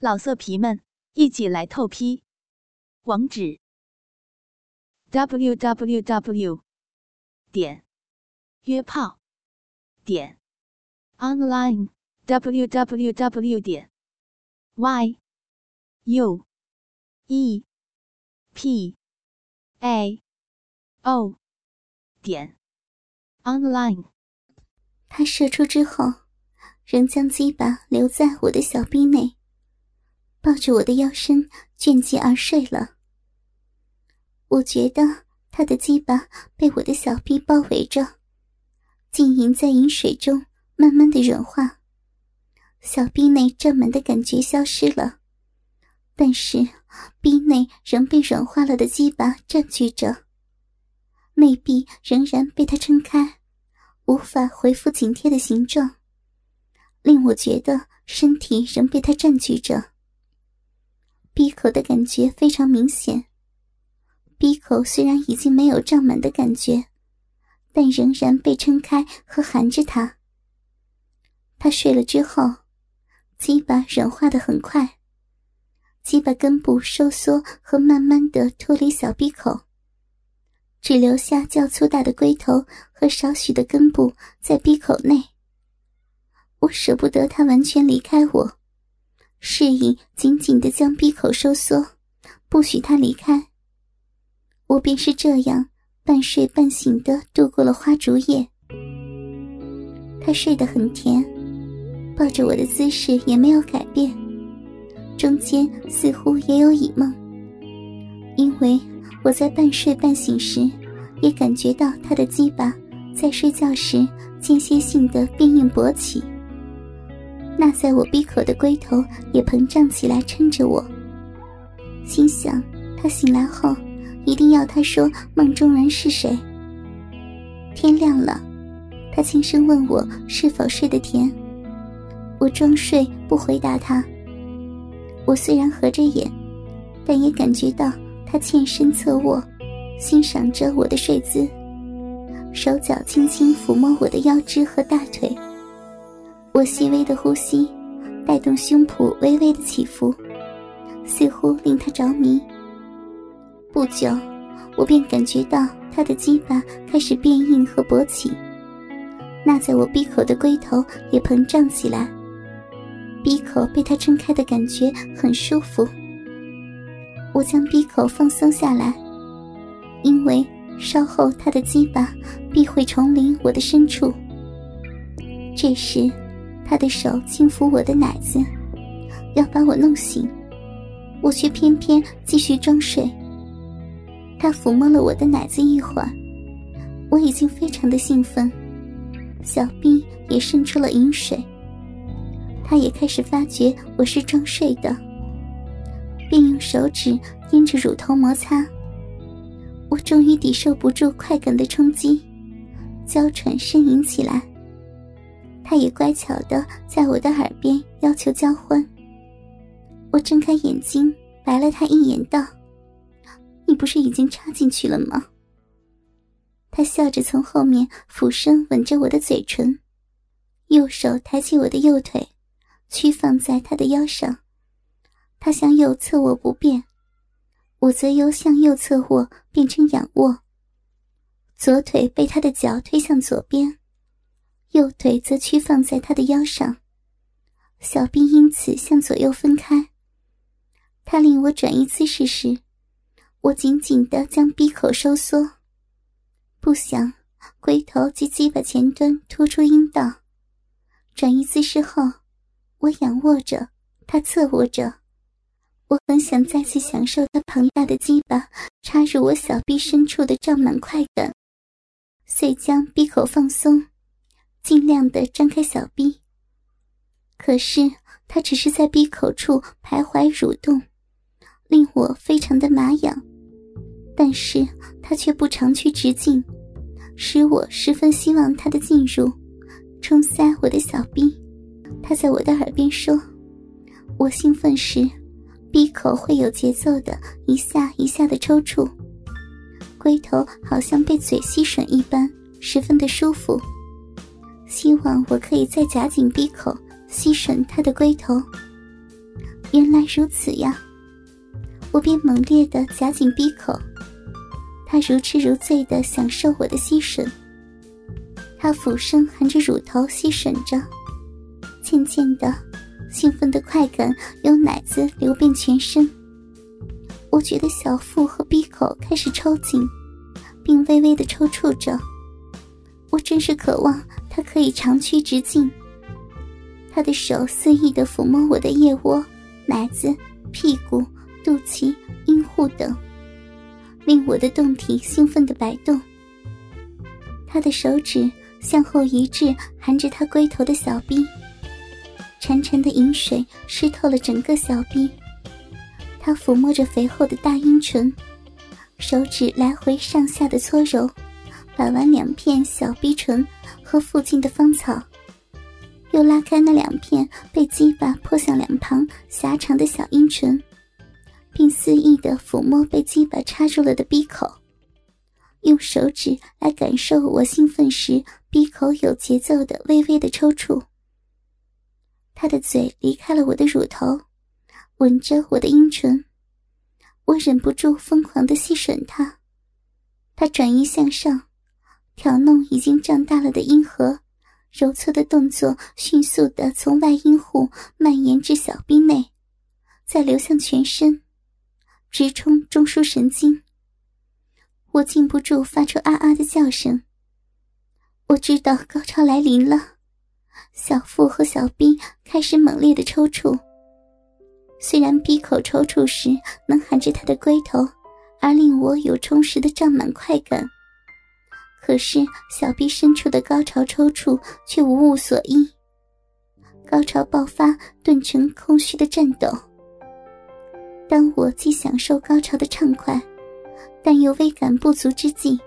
老色皮们，一起来透批！网址：w w w 点约炮点 online w w w 点 y u e p a o 点 online。他射出之后，仍将鸡巴留在我的小臂内。抱着我的腰身倦极而睡了。我觉得他的鸡巴被我的小臂包围着，浸淫在饮水中，慢慢的软化。小臂内胀满的感觉消失了，但是臂内仍被软化了的鸡巴占据着。内壁仍然被他撑开，无法恢复紧贴的形状，令我觉得身体仍被他占据着。我的感觉非常明显。闭口虽然已经没有胀满的感觉，但仍然被撑开和含着它。他睡了之后，鸡巴软化的很快，鸡巴根部收缩和慢慢的脱离小闭口，只留下较粗大的龟头和少许的根部在闭口内。我舍不得他完全离开我。示意紧紧的将闭口收缩，不许他离开。我便是这样半睡半醒的度过了花烛夜。他睡得很甜，抱着我的姿势也没有改变，中间似乎也有倚梦。因为我在半睡半醒时，也感觉到他的鸡巴在睡觉时间歇性的变硬勃起。那在我闭口的龟头也膨胀起来，撑着我。心想，他醒来后一定要他说梦中人是谁。天亮了，他轻声问我是否睡得甜。我装睡不回答他。我虽然合着眼，但也感觉到他欠身侧卧，欣赏着我的睡姿，手脚轻轻抚摸我的腰肢和大腿。我细微的呼吸，带动胸脯微微的起伏，似乎令他着迷。不久，我便感觉到他的鸡巴开始变硬和勃起，那在我闭口的龟头也膨胀起来，闭口被他撑开的感觉很舒服。我将闭口放松下来，因为稍后他的鸡巴必会重临我的深处。这时。他的手轻抚我的奶子，要把我弄醒，我却偏偏继续装睡。他抚摸了我的奶子一会儿，我已经非常的兴奋，小臂也渗出了饮水。他也开始发觉我是装睡的，便用手指沿着乳头摩擦。我终于抵受不住快感的冲击，娇喘呻吟起来。他也乖巧的在我的耳边要求交欢。我睁开眼睛，白了他一眼，道：“你不是已经插进去了吗？”他笑着从后面俯身吻着我的嘴唇，右手抬起我的右腿，屈放在他的腰上。他向右侧卧不变，我则由向右侧卧变成仰卧，左腿被他的脚推向左边。右腿则屈放在他的腰上，小臂因此向左右分开。他令我转移姿势时，我紧紧地将鼻口收缩，不想龟头及鸡巴前端突出阴道。转移姿势后，我仰卧着，他侧卧着。我很想再次享受他庞大的鸡巴插入我小臂深处的胀满快感，遂将鼻口放松。尽量的张开小臂，可是他只是在闭口处徘徊蠕动，令我非常的麻痒。但是他却不长驱直进，使我十分希望他的进入，冲塞我的小臂。他在我的耳边说：“我兴奋时，闭口会有节奏的一下一下的抽搐，龟头好像被嘴吸吮一般，十分的舒服。”希望我可以再夹紧闭口吸吮他的龟头，原来如此呀！我便猛烈的夹紧闭口，他如痴如醉的享受我的吸吮。他俯身含着乳头吸吮着，渐渐的，兴奋的快感由奶子流遍全身。我觉得小腹和闭口开始抽紧，并微微的抽搐着。我真是渴望他可以长驱直进。他的手肆意的抚摸我的腋窝、奶子、屁股、肚脐、阴户等，令我的胴体兴奋的摆动。他的手指向后移至含着他龟头的小臂，潺潺的饮水湿透了整个小臂。他抚摸着肥厚的大阴唇，手指来回上下的搓揉。把完两片小逼唇和附近的芳草，又拉开那两片被鸡巴泼向两旁狭长的小阴唇，并肆意的抚摸被鸡巴插入了的鼻口，用手指来感受我兴奋时鼻口有节奏的微微的抽搐。他的嘴离开了我的乳头，吻着我的阴唇，我忍不住疯狂的吸吮他，他转移向上。挑弄已经胀大了的阴核，揉搓的动作迅速的从外阴户蔓延至小臂内，再流向全身，直冲中枢神经。我禁不住发出啊啊的叫声。我知道高潮来临了，小腹和小臂开始猛烈的抽搐。虽然闭口抽搐时能含着他的龟头，而令我有充实的胀满快感。可是小臂深处的高潮抽搐却无物所依，高潮爆发顿成空虚的颤抖。当我既享受高潮的畅快，但又微感不足之际，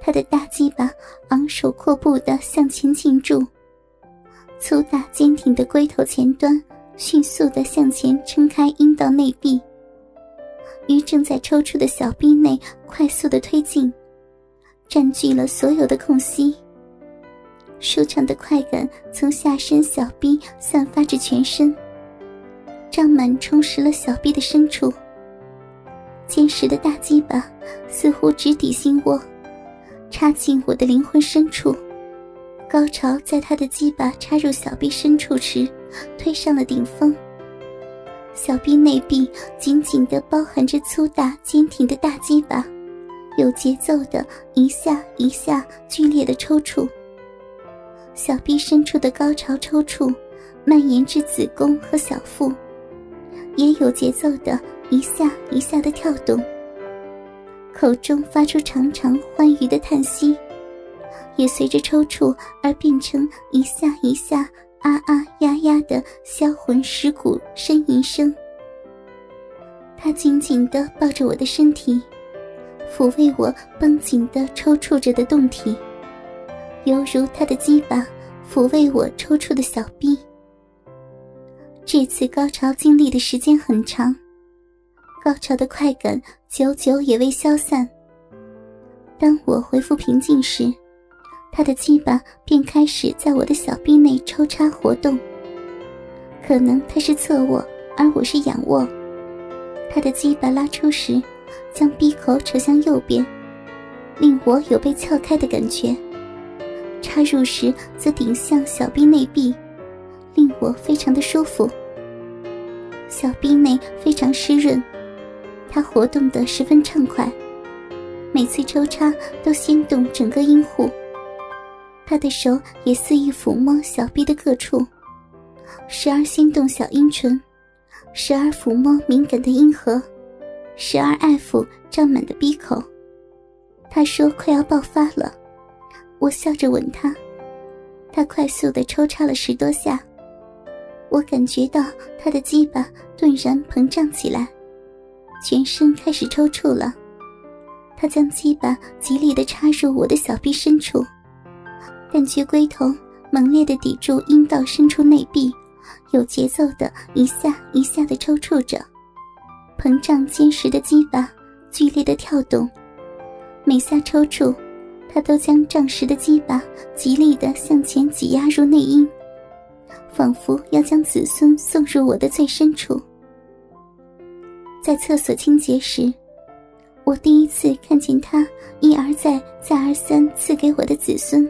他的大鸡巴昂首阔步的向前进驻，粗大坚挺的龟头前端迅速的向前撑开阴道内壁，于正在抽搐的小臂内快速的推进。占据了所有的空隙，舒畅的快感从下身小臂散发至全身，胀满充实了小臂的深处。坚实的大鸡巴似乎直抵心窝，插进我的灵魂深处。高潮在他的鸡巴插入小臂深处时，推上了顶峰。小臂内壁紧紧地包含着粗大坚挺的大鸡巴。有节奏的一下一下剧烈的抽搐，小臂深处的高潮抽搐蔓延至子宫和小腹，也有节奏的一下一下的跳动。口中发出长长欢愉的叹息，也随着抽搐而变成一下一下啊啊呀呀的销魂蚀骨呻吟声。他紧紧地抱着我的身体。抚慰我绷紧的抽搐着的胴体，犹如他的鸡巴抚慰我抽搐的小臂。这次高潮经历的时间很长，高潮的快感久久也未消散。当我恢复平静时，他的鸡巴便开始在我的小臂内抽插活动。可能他是侧卧，而我是仰卧，他的鸡巴拉出时。将闭口扯向右边，令我有被撬开的感觉；插入时则顶向小臂内壁，令我非常的舒服。小臂内非常湿润，它活动的十分畅快，每次抽插都掀动整个阴户。他的手也肆意抚摸小臂的各处，时而掀动小阴唇，时而抚摸敏感的阴核。时而爱抚胀满的鼻口，他说快要爆发了，我笑着吻他，他快速的抽插了十多下，我感觉到他的鸡巴顿然膨胀起来，全身开始抽搐了，他将鸡巴极力的插入我的小臂深处，但却龟头猛烈的抵住阴道深处内壁，有节奏的一下一下的抽搐着。膨胀坚实的鸡巴剧烈的跳动，每下抽搐，他都将胀实的鸡巴极力的向前挤压入内阴，仿佛要将子孙送入我的最深处。在厕所清洁时，我第一次看见他一而再、再而三赐给我的子孙。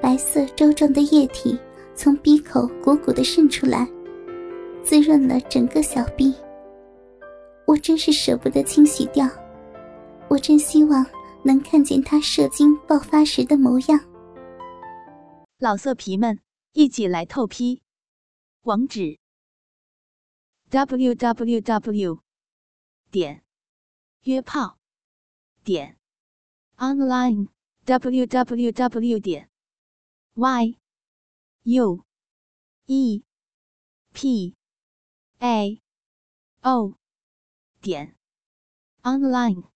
白色粥状的液体从鼻口汩汩的渗出来，滋润了整个小臂。我真是舍不得清洗掉，我真希望能看见他射精爆发时的模样。老色皮们，一起来透批！网址：w w w 点约炮点 online w w w 点 y u e p a o 点 online。